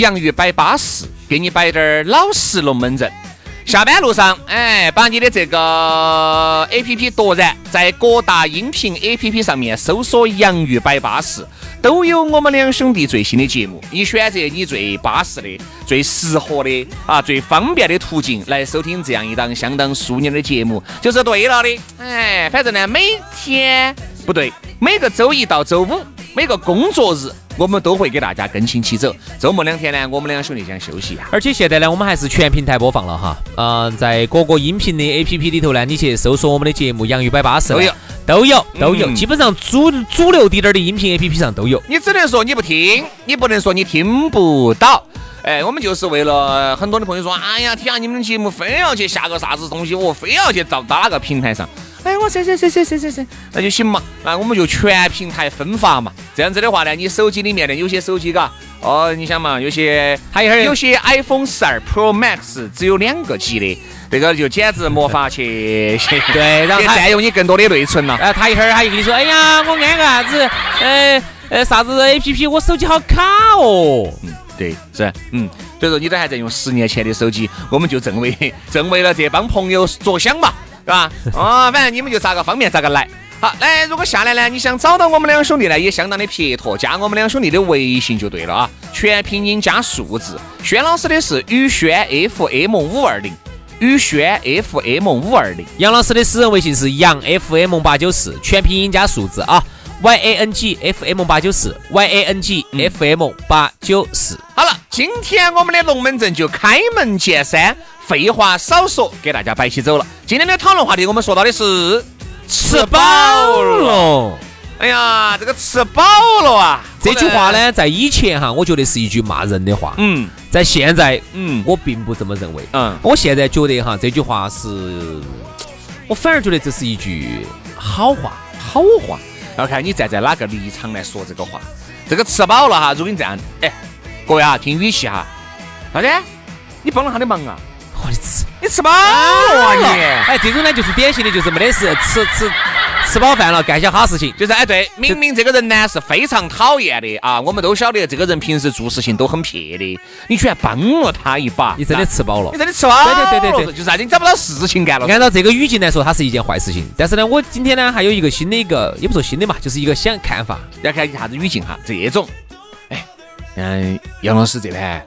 洋芋摆巴适，给你摆点儿老实龙门阵。下班路上，哎，把你的这个 A P P 夺燃，在各大音频 A P P 上面搜索“洋芋摆巴适”，都有我们两兄弟最新的节目。你选择你最巴适的、最适合的啊、最方便的途径来收听这样一档相当淑女的节目，就是对了的。哎，反正呢，每天不对，每个周一到周五，每个工作日。我们都会给大家更新起走。周末两天呢，我们两兄弟想休息一下。而且现在呢，我们还是全平台播放了哈。嗯，在各个音频的 A P P 里头呢，你去搜索我们的节目《洋芋摆巴士》都有，都有，都有。嗯基本上主主流滴点儿的音频 A P P 上都有。你只能说你不听，你不能说你听不到。哎，我们就是为了很多的朋友说，哎呀，听下你们的节目，非要去下个啥子东西，我非要去到到哪个平台上。哎，我谁谁谁谁谁谁谁，那就行嘛。那我们就全平台分发嘛。这样子的话呢，你手机里面的有些手机嘎，哦，你想嘛，有些它一会儿有些 iPhone 十二 Pro Max 只有两个 G 的，这个就简直没法去 去对然后占用你更多的内存了。哎，他一会儿他又跟你说，哎呀，我安个啥子，呃呃啥子 A P P，我手机好卡哦。嗯对，是，嗯，所以说你都还在用十年前的手机，我们就正为正为了这帮朋友着想嘛，是吧？哦，反正你们就咋个方便咋个来。好，来，如果下来呢，你想找到我们两兄弟呢，也相当的撇脱，加我们两兄弟的微信就对了啊，全拼音加数字。轩老师的是宇轩 FM 五二零，宇轩 FM 五二零。杨老师的私人微信是杨 F M 八九四，全拼音加数字啊，Y A N G F M 八九四，Y A N G F M 八九四。好了，今天我们的龙门阵就开门见山，废话少说，给大家摆起走了。今天的讨论话题，我们说到的是吃饱了。了。哎呀，这个吃饱了啊！这句话，呢，在以前哈，我觉得是一句骂人的话，嗯在现在嗯我并不这么认为。嗯，我现在觉得哈，这句话是，我反而觉得这是一句好话，好话。要看你站在哪个立场来说这个话。这个吃饱了哈，如果你这样，哎，各位啊，听语气哈，老弟？你帮了他的忙啊？我的吃你吃饱了啊你？哎，这种呢就是典型的，就是没得事，吃吃吃饱饭了，干些哈事情。就是哎，对，明明这个人呢是非常讨厌的啊，我们都晓得这个人平时做事情都很撇的，你居然帮了他一把，你真的吃饱了你。真的吃饱了，对对对对对就是你找不到事情干了。按照这个语境来说，它是一件坏事情。但是呢，我今天呢还有一个新的一个，也不说新的嘛，就是一个想看法。要看一下子语境哈，这种，哎，嗯，杨老师这盘，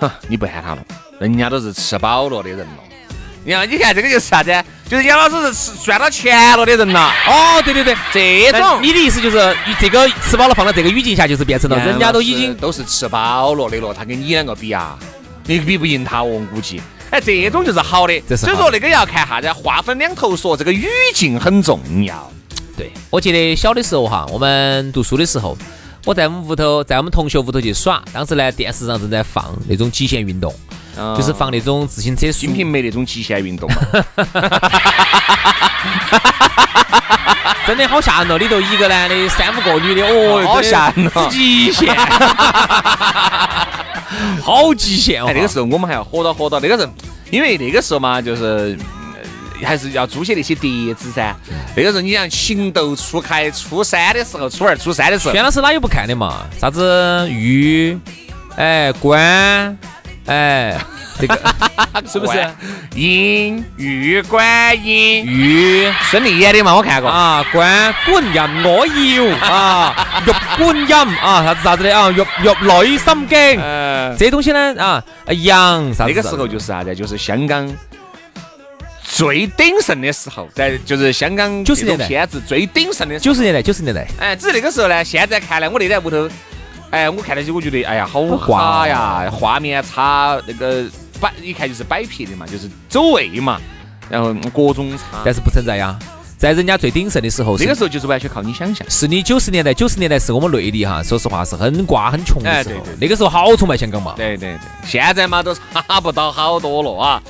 哼，你不喊他了，人家都是吃饱了的人了。你看，你看这个就是啥子？就是杨老师是赚到钱了的人了。哦，对对对，这种你的意思就是，你这个吃饱了放到这个语境下，就是变成了人家都已经都是吃饱了的了，他跟你两个比啊，你比不赢他哦，我估计。哎，这种就是好的，这是好的所以说那个要看啥子，话分两头说，这个语境很重要。对，我记得小的时候哈，我们读书的时候，我在我们屋头，在我们同学屋头去耍，当时呢电视上正在放那种极限运动，就是放那种自行车《速金瓶梅》那种极限运动嘛，真的好吓人哦！里头一个男的，三五个女的，哦，好吓人哦极限，好极限 哦！哎，那个时候我们还要火到火到，那个时候，因为那个时候嘛，就是。嗯还是要租些那些碟子噻。那个时候你想情窦初开，初三的时候，初二、初三的时候，轩老师哪有不看的嘛？啥子玉，哎关，哎这个 是不是？音玉观音，玉孙俪演的嘛，我看过。啊，观滚音我要啊，玉观音啊，啥子啥子的啊，玉玉女心经，呃，这东西呢啊，阳啥子？那个时候就是啥子？就是香港最鼎盛的时候，在就是香港九十年代片子最鼎盛的。九十年代，九十年代，哎，只是那个时候呢，现在看来，我那在屋头，哎，我看那些，我觉得，哎呀，好滑滑呀，画面差，那个摆一看就是摆撇的嘛，就是走位嘛，然后各种差。但是不存在呀，在人家最鼎盛的时候，那个时候就是完全靠你想象。是你九十年代，九十年代是我们内地哈，说实话是很瓜很穷的时候哎对对，那个时候好崇拜香港嘛。对对对，现在嘛都差不到好多了啊。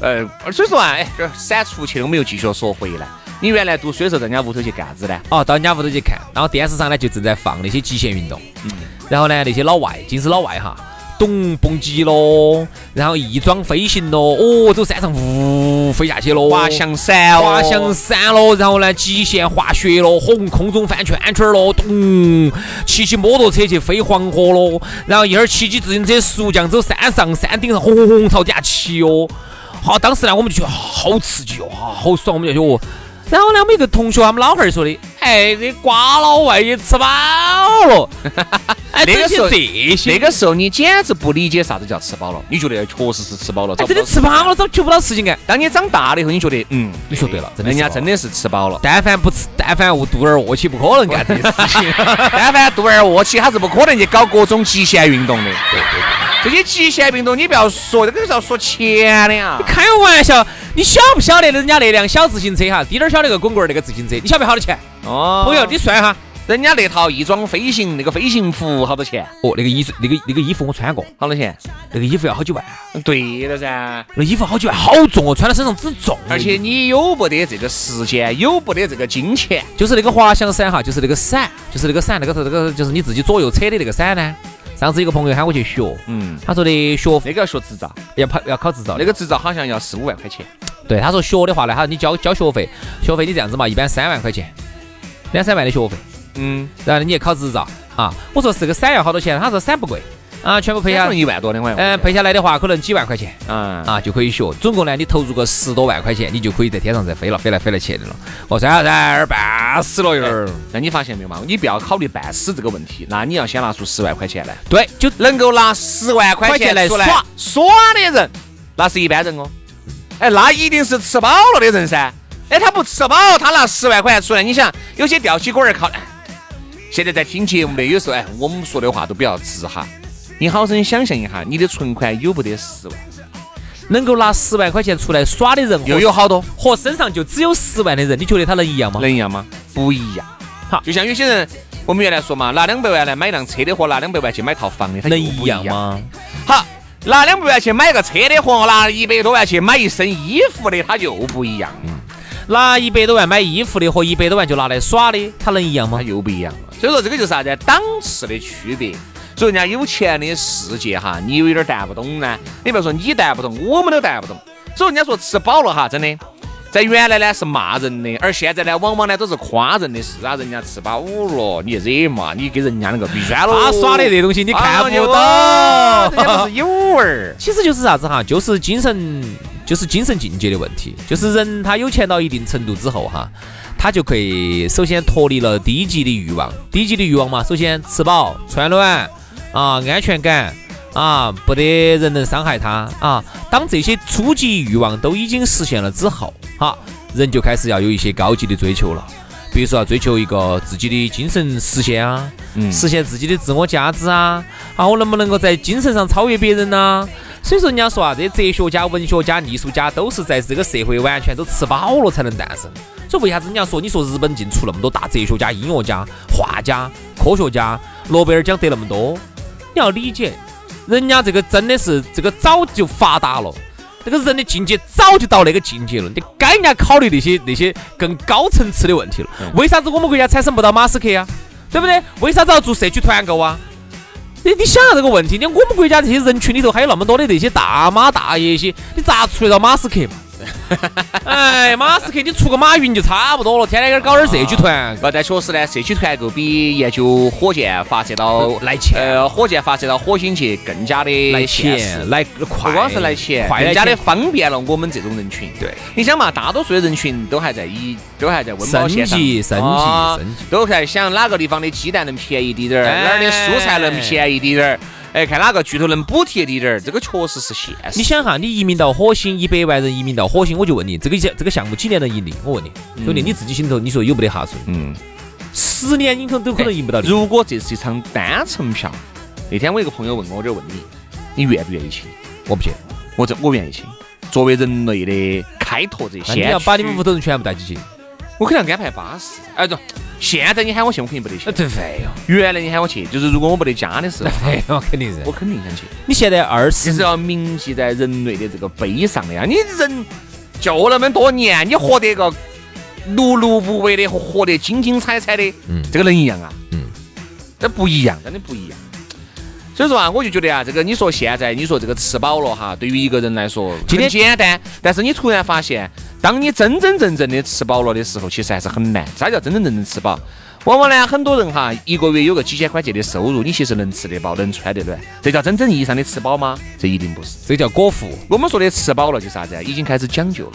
呃，所以说啊，哎，这闪出去了，我们又继续说回来。你原来读书的时候，在人家屋头去干啥子呢？哦，到人家屋头去看，然后电视上呢就正在放那些极限运动，嗯然后呢那些老外，尽是老外哈，咚蹦极咯，然后翼装飞行咯，哦，走山上呜飞下去咯，滑翔伞哦，滑翔伞咯，然后呢极限滑雪咯，红空中翻圈圈咯，咚，骑起摩托车去飞黄河咯，然后一会儿骑起自行车速降走山上山顶上，轰轰轰朝底下骑哦。好，当时呢我们就觉得啊好刺激哦，啊好爽，我们就觉得哦。然后呢，我们一个同学，他们老汉儿说的，哎，这瓜老外也吃饱了，哎，那个时候整些这些，那个时候你简直不理解啥子叫吃饱了，你觉得确实是吃饱了，找哎，真的吃饱了，找求不到事情干。当你长大了以后，你觉得嗯，你说对了人家真的是吃饱了。但凡不吃，但凡肚儿饿起，不可能干 这些事情。但凡肚儿饿起，他是不可能去搞各种极限运动的。对对这些极限运动，你不要说，这个是要说钱的呀。开玩笑，你晓不晓得人家那辆小自行车哈，滴点儿小那个滚棍儿那个自行车，你晓不晓得好多钱？哦朋友，你算哈。人家那套翼装飞行那个飞行服好多钱？哦，那个衣那个那个衣服我穿过，好多钱？那个衣服要好几万，对了噻。那衣服好几万，好重哦，穿在身上之重。而且你有不得这个时间，有不得这个金钱，就是那个滑翔伞哈，就是那个伞，就是那个伞，那个那个就是你自己左右扯的那个伞呢。上次一个朋友喊我去学，嗯，他说的学那个要学执照，要考要考执照那个执照好像要四五万块钱。对，他说学的话呢，他说你交交学费，学费你这样子嘛，一般三万块钱，两三万的学费，嗯，然后呢你也考执照啊。我说是个伞要好多钱？他说伞不贵啊，全部赔下可能，一万多两万。嗯，赔下来的话可能几万块钱啊，啊就可以学。总共呢，你投入个十多万块钱，你就可以在天上再飞了，飞来飞来去的了。我说啥子儿办死了有点儿。那你发现没有嘛？你不要考虑半死这个问题，那你要先拿出十万块钱来，对，就能够拿十万块钱来耍耍的人，那是一般人哦。哎，那一定是吃饱了的人噻。哎，他不吃饱，他拿十万块钱出来，你想有些吊起锅儿靠。哎 现在在听节目的，有时候哎，我们说的话都比较直哈。你好生想象一下，你的存款有不得十万？能够拿十万块钱出来耍的人，又有好多，和身上就只有十万的人，你觉得他能一样吗？能一样吗？不一样。好就像有些人，我们原来说嘛，拿两百万来买辆车的和拿两百万去买套房的，他能一样？吗？好，拿两百万去买个车的和拿一百多万去买一身衣服的，他又不一样，拿一百多万买衣服的和一百多万就拿来耍的，他能一样吗它？又不一样了。所以说这个就是啥子？档次的区别。所以人家有钱的世界哈，你有点淡不懂呢。你不要说你淡不懂，我们都淡不懂。所以人家说吃饱了哈，真的，在原来呢是骂人的，而现在呢往往呢都是夸人的事啊。人家吃饱了，你惹嘛？你给人家那个闭栓喽。他耍的这东西你看不啊到，人家不是有味儿。其实就是啥子哈，就是精神，就是精神境界的问题。就是人他有钱到一定程度之后哈，他就可以首先脱离了低级的欲望。低级的欲望嘛，首先吃饱穿暖啊，安全感啊，不得人能伤害他啊。当这些初级欲望都已经实现了之后，哈，人就开始要有一些高级的追求了。比如说要追求一个自己的精神实现啊，嗯实现自己的自我价值啊，啊，我能不能够在精神上超越别人呢、所以说人家说啊，这些哲学家、文学家、艺术家都是在这个社会完全都吃饱了才能诞生。所以为啥子人家说，你说日本进出那么多大哲学家、音乐家、画家、科学家，诺贝尔奖得那么多？你要理解，人家这个真的是这个早就发达了。这个人的境界早就到那个境界了，你该人家考虑那些那些更高层次的问题了。为啥子我们国家产生不到马斯克呀？对不对？为啥子要做社区团购啊？你你想下这个问题，你看我们国家这些人群里头还有那么多的这些大妈大爷些，你咋出得到马斯克嘛？哎，马斯克你出个马云就差不多了，天天给搞点社区团。不，但确实呢，社区团购比研究火箭发射到来钱呃，火箭发射到火星去更加的来钱，来快，不光是来钱，更加的方便了我们这种人群。对，你想嘛，大多数的人群都还在以，都还在温饱线上，升级升级啊升级都在想哪个地方的鸡蛋能便宜滴点儿，哎哪儿的蔬菜能便宜滴点儿，哎，看哪个巨头能补贴你点儿，这个确实是现实。你想哈，你移民到火星，一百万人移民到火星，我就问你，这个项这个项目几年能盈利？我问你，兄弟，你自己心头你说有没得哈数？嗯，十年你可能都可能赢不到的。如果这是一场单程票，那天我一个朋友问我，我就问你，你愿不愿意去？我不去，我这我愿意去。作为人类的开拓者，那你要把你们屋头人全部带起去。我肯定要安排巴适。哎，不，现在你喊我去，我肯定不得去。对废哟，原来你喊我去，就是如果我不得家的时候，废哦，肯定是我。肯定想去。你现在二十就是要铭记在人类的这个碑上的呀！你人就那么多年，你活得个碌碌无为的和活得精精彩彩的，嗯这个能一样啊？嗯，这不一样，真的不一样。所以说啊，我就觉得啊，这个你说现在你说这个吃饱了哈，对于一个人来说今天简单，但是你突然发现，当你真真正正的吃饱了的时候，其实还是很难。啥叫真真正正吃饱？往往呢，很多人哈，一个月有个几千块钱的收入，你其实能吃得饱，能穿得暖，这叫真正意义上的吃饱吗？这一定不是。这叫果腹。我们说的吃饱了就啥子啊？已经开始讲究了，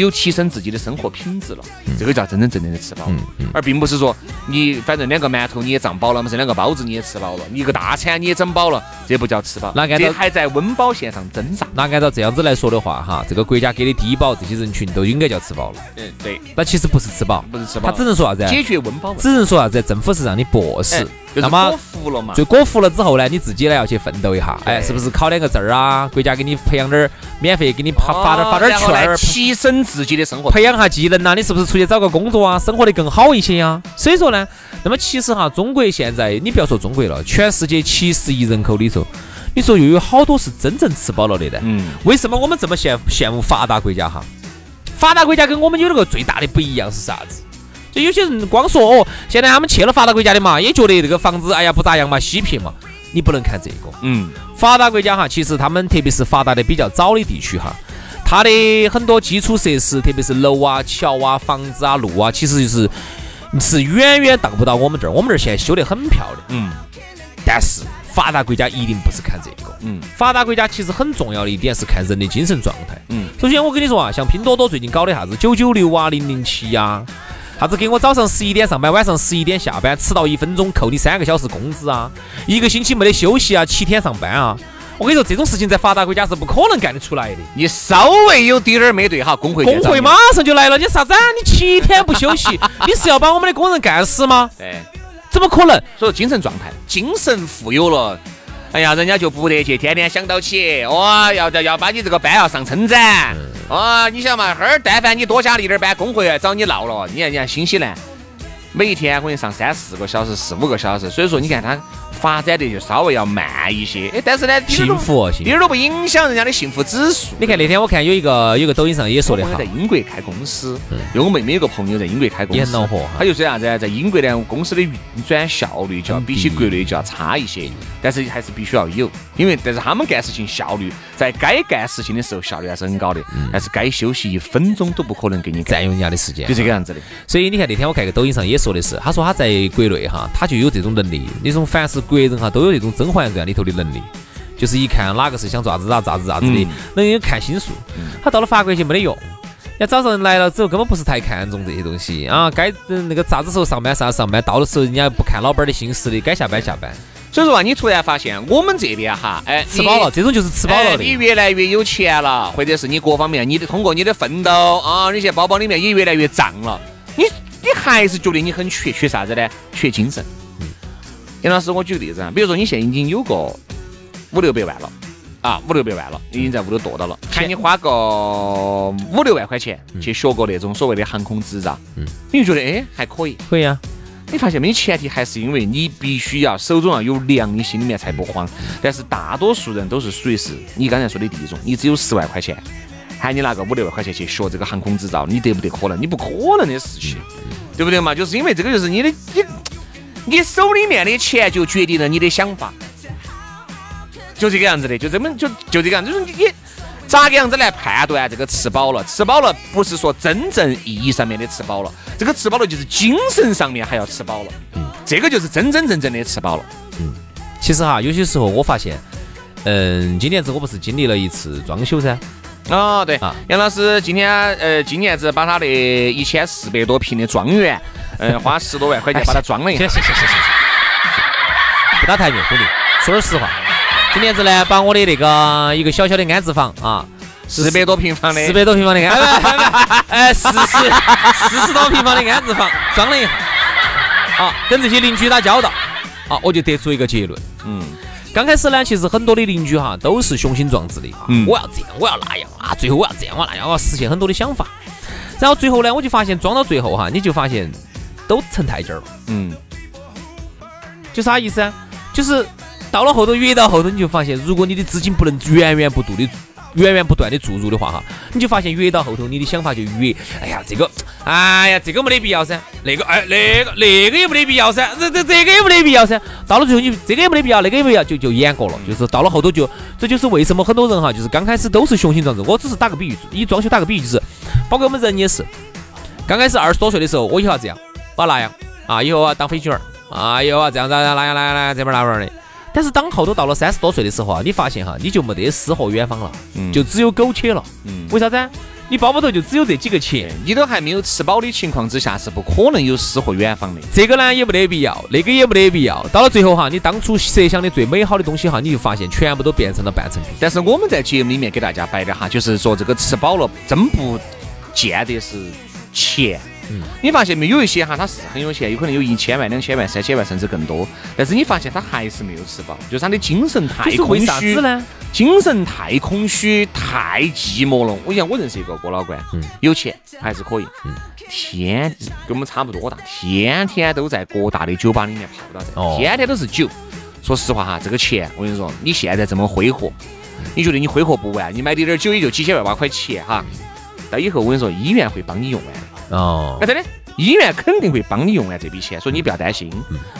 有提升自己的生活品质了，这个叫真真正正的吃饱了，而并不是说你反正两个馒头你也胀饱了，嘛是两个包子你也吃饱了，一个大餐你也整饱了，这不叫吃饱，那按照这还在温饱线上挣扎。那按照这样子来说的话，哈，这个国家给的低保，这些人群都应该叫吃饱了。嗯，对，那其实不是吃饱，不是吃饱，他只能说啥子啊？解决温饱，只能说啥子？政府是让你博士哎，就是那么果腹了嘛。最果服了之后呢，你自己呢要去奋斗一下，哎，是不是考两个证儿啊？国家给你培养点儿，免费给你发发点儿发点券儿，提升自己的生活。培养下技能呐、你是不是出去找个工作啊，生活得更好一些呀、所以说呢，那么其实哈，中国现在你不要说中国了，全世界七十亿人口里头，你说又有好多是真正吃饱了的呢？嗯，为什么我们这么羡羡慕发达国家哈？发达国家跟我们有那个最大的不一样是啥子？就有些人光说哦，现在他们去了发达国家的嘛，也觉得这个房子哎呀不咋样嘛，稀撇嘛。你不能看这个，嗯，发达国家哈，其实他们特别是发达的比较早的地区哈，它的很多基础设施，特别是楼啊、桥啊、房子啊、路啊，其实就是是远远达不到我们这儿。我们这儿现在修得很漂亮，嗯，但是发达国家一定不是看这个，嗯，发达国家其实很重要的一点是看人的精神状态。嗯，首先我跟你说啊，像拼多多最近搞的啥子九九六啊、零零七呀，啥子给我早上十一点上班，晚上十一点下班，迟到一分钟扣你三个小时工资啊，一个星期没得休息啊，七天上班啊。我跟你说，这种事情在发达国家是不可能干得出来的。你稍微有滴点儿没对哈，工会工会马上就来了，你啥子啊？你七天不休息，你是要把我们的工人干死吗？对。怎么可能？所以精神状态，精神富有了，哎呀，人家就不得去天天想到起，哇，要要要把你这个班要上称展，啊，你想嘛，哈儿但凡你多加了一点儿班，工会来找你闹了，你看你看新西兰，每一天可能上三四个小时、四五个小时，所以说你看它发展的就稍微要慢一些，哎，但是呢，幸福一点儿都不影响人家的幸福指数。你看那天我看有一个有个抖音上也说的好我在，英国开公司，因为我妹妹有个朋友在英国开公司，也很恼火哈。他就说啥子啊，在英国呢，公司的运转效率就要比起国内就要差一些，但是还是必须要有，因为但是他们干事情效率，在该干事情的时候效率还是很高的，但是该休息一分钟都不可能给你，占用人家的时间就。这个样子的。所以你看那天我看个抖音上也说的是，他说他在国内哈，他就有这种能力，那种凡是国人哈都有那种《甄嬛传》里头的能力，就是一看哪个是想做啥子咋咋子咋子的，能有看心术。他到了法国去没得用。人家早上来了之后，根本不是太看重这些东西啊，该那个啥子时候上班啥时候上班，到的时候人家不看老板的心思的，该下班下班，所以说啊，你突然发现我们这边哈，哎，吃饱了，这种就是吃饱了哎你。越来越有钱了，或者是你各方面，你的通过你的奋斗啊，那些包包里面也越来越胀了，你你还是觉得你很缺缺啥子呢？缺精神。杨老师，我举个例子啊，比如说你现在已经有个五六百万了。啊，五六百万了，已经在屋头剁到了。喊你花个五六万块钱去学个那种所谓的航空执照，嗯你就觉得哎还可以。可以啊，你发现没？前提还是因为你必须要手中要有粮，你心里面才不慌。但是大多数人都是属于是你刚才说的第一种，你只有十万块钱，喊你拿个五六万块钱去学这个航空执照，你得不得可能？你不可能的事情，对不对嘛？就是因为这个就是你的你你手里面的钱就决定了你的想法，就这个样子的，就这么就就这个样子，就是你你咋个样子来判断这个吃饱了？吃饱了不是说真正意义上面的吃饱了，这个吃饱了就是精神上面还要吃饱了。嗯，这个就是真真正正的吃饱了。嗯，其实哈，有些时候我发现，嗯，今年子我不是经历了一次装修噻。哦，对啊，杨老师今天呃，今年子把他的一千四百多平的庄园，嗯，花十多万块钱把它装了一下。行行行行行，不打台面，兄弟，说点实话。今年子呢，把我的那个一个小小的安置房啊，四百多平方的，四百多平方的安，哎，四十四十多平方的安置房装了一下，啊，跟这些邻居打交道，啊，我就得出一个结论，嗯。刚开始呢，其实很多的邻居哈都是雄心壮志的嗯，我要这样，我要那样啊，最后我要这样，我那样，我要实现很多的想法。然后最后呢，我就发现装到最后哈，你就发现都成太监儿了。嗯，就啥意思啊？就是到了后头越到后头，你就发现，如果你的资金不能源源不断的。源源不断的注入的话哈，你就发现越到后头，你的想法就越，哎呀，这个，哎呀，这个没得必要噻，那个，哎，那个，那个也没得必要噻，这这这个也没得必要噻。到了最后，你这个也没得必要，那个也没必要，就就演过了。就是到了后头就，这就是为什么很多人哈，就是刚开始都是雄心壮志。我只是打个比喻，以装修打个比喻，就是包括我们人也是，刚开始二十多岁的时候，我以后要这样，把那样啊，以后啊当飞行员啊，以后啊这样子那样那样那样这边那边的。但是当后头到了三十多岁的时候啊，你发现哈，你就没得诗和远方了，嗯就只有苟且了。嗯，为啥子？你包包头就只有这几个钱，你都还没有吃饱的情况之下，是不可能有诗和远方的。这个呢也没得必要，那个也没得必要。到了最后哈，你当初设想的最美好的东西哈，你就发现全部都变成了半成品。但是我们在节目里面给大家摆的哈，就是说这个吃饱了真不见得是钱。你发现没有有一些哈，他是很有钱，有可能有一千万、两千万、三千万，甚至更多。但是你发现他还是没有吃饱，就是他的精神太空虚呢？精神太空虚，太寂寞了。我讲，我认识一个郭老倌，嗯，有钱还是可以，嗯，天跟我们差不多大，天天都在各大的酒吧里面泡到在，天天都是酒。说实话哈，这个钱我跟你说，你现在这么挥霍，你觉得你挥霍不完？你买点点酒也就几千万把块钱哈，到以后我跟你说，医院会帮你用完。哦，那真的，医院肯定会帮你用完这笔钱，所以你不要担心。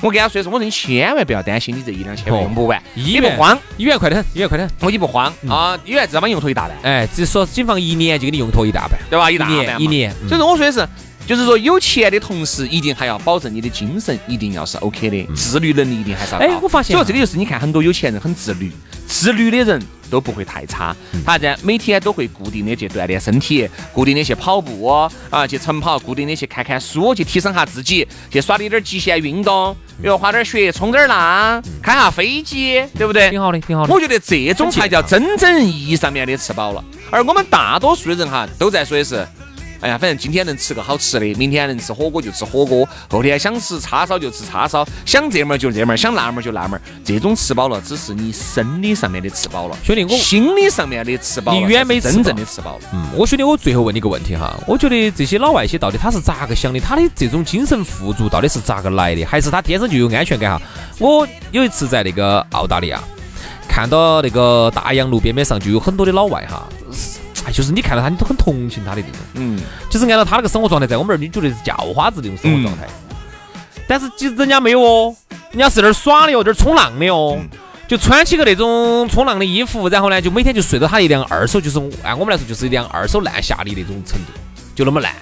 我跟他说的是，我说你千万不要担心，你这一两千万用不完，医院。不慌，医院快得很，医院快得很，我你不慌。啊，医院至少帮你用脱一大半。哎，只说警方一年就给你用脱一大半，对吧？一大半一年，所以说我说的是，就是说有钱的同时，一定还要保证你的精神一定要是 OK 的，自律能力一定还是要高。哎，我发现，所以这里就是你看很多有钱人很自律，自律的人。都不会太差，他在每天都会固定的去锻炼身体，固定的去跑步啊，去晨跑，固定的去看看书，去提升下自己，去耍点点极限运动，比如滑点雪，冲点浪，开下飞机，对不对？挺好的，挺好的。我觉得这种才叫真正意义上面的吃饱了，而我们大多数的人哈，都在说的是。哎呀，反正今天能吃个好吃的，明天能吃火锅就吃火锅，后天想吃叉烧就吃叉烧，想这门就这门，想那门就那门。这种吃饱了，只是你生理上面的吃饱了，兄弟，我心理上面的吃饱了，你远没真正的吃饱了。嗯，我兄弟，我最后问你个问题哈，我觉得这些老外些到底他是咋个想的？他的这种精神富足到底是咋个来的？还是他天生就有安全感哈？我有一次在那个澳大利亚，看到那个大洋路边边上就有很多的老外哈。哎，就是你看到他，你都很同情他的那种，嗯，就是按照他那个生活状态，在我们这儿你觉得是叫花子那种生活状态，但是其实人家没有哦，人家是那儿耍的哦，这儿冲浪的哦，就穿起个那种冲浪的衣服，然后呢，就每天就睡到他一辆二手，就是按我们来说就是一辆二手烂下的那种程度，就那么烂，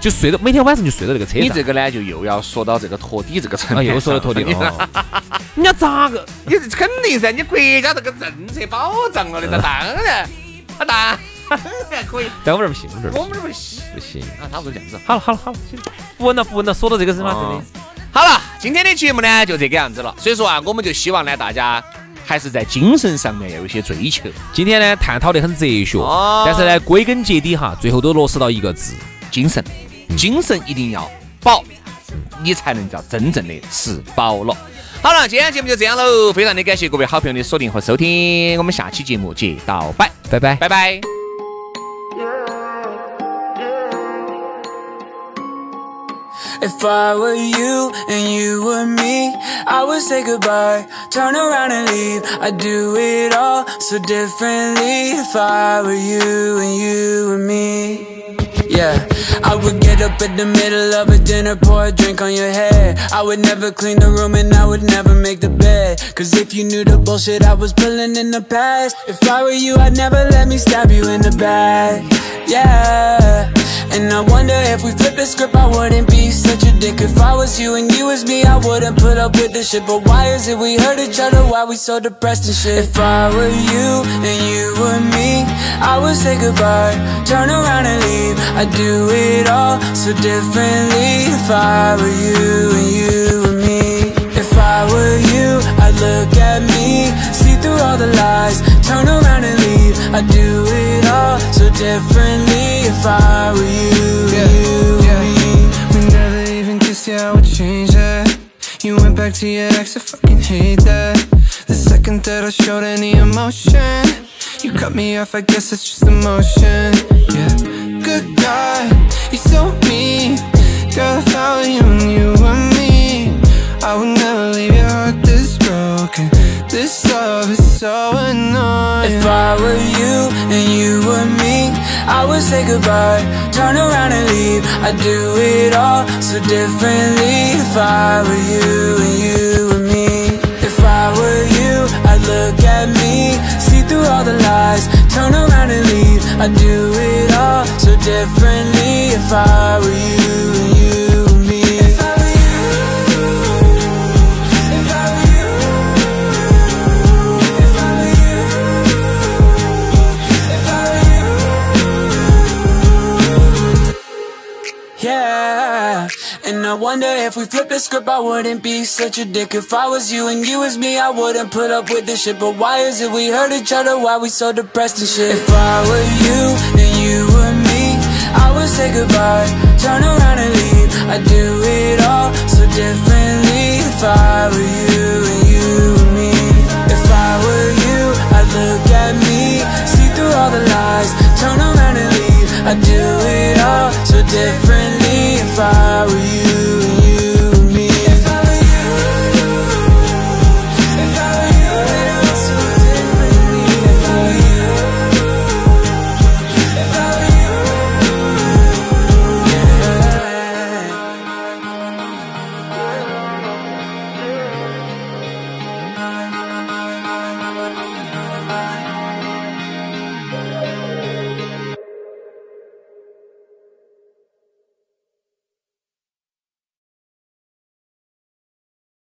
就睡到每天晚上就睡到那个车上。你这个呢，就又要说到这个拖底这个层面，又说到拖底了。人家咋个？你肯定噻，你国家这个政策保障了的，那当然，那当。可以，在我们这儿不行，我们这儿我们这儿不行，不行啊！差不多这样子。好了好了好了，不问了不问了，说到这个是吗？真的。好了，今天的节目呢就这个样子了。所以说啊，我们就希望呢，大家还是在精神上面要有一些追求。今天呢，探讨的很哲学，但是呢，归根结底哈，最后都落实到一个字：精神。精神一定要饱，你才能叫真正的吃饱了。好了，今天节目就这样喽，非常的感谢各位好朋友的锁定和收听，我们下期节目接到拜，拜拜，拜拜。If I were you and you were me, I would say goodbye, turn around and leave. I'd do it all so differently if I were you and you were me. Yeah, I would get up in the middle of a dinner, pour a drink on your head. I would never clean the room and I would never make the bed. Cause if you knew the bullshit I was pulling in the past, if I were you, I'd never let me stab you in the back. Yeah. And I wonder if we flip the script, I wouldn't be such a dick. If I was you and you was me, I wouldn't put up with this shit. But why is it we hurt each other? Why we so depressed and shit? If I were you and you were me, I would say goodbye, turn around and leave. I'd do it all so differently. If I were you and you were me, if I were you, I'd look at me, see through all the lies, turn around and leave. I'd do it all so differently if I were you, Yeah, you, yeah. me. We never even kissed, yeah, I would change that. You went back to your ex, I fucking hate that. The second that I showed any emotion, you cut me off, I guess it's just emotion. Yeah, good God, you're so mean. Girl, if I were you and you were me, I would never leave your heart this broken. This love is so annoying. If I were you and you were me, I would say goodbye, turn around and leave. I'd do it all so differently. If I were you and you were me, if I were you, I'd look at me, see through all the lies, turn around and leave. I'd do differently. If I were you and you were me, if I were you, if I were you, if I were you. If I were you, yeah. And I wonder if we flip the script, I wouldn't be such a dick. If I was you and you was me, I wouldn't put up with this shit. But why is it we hurt each other? Why we so depressed and shit? If I were you and you say goodbye, turn around and leave. I'd do it all so differently if I were you.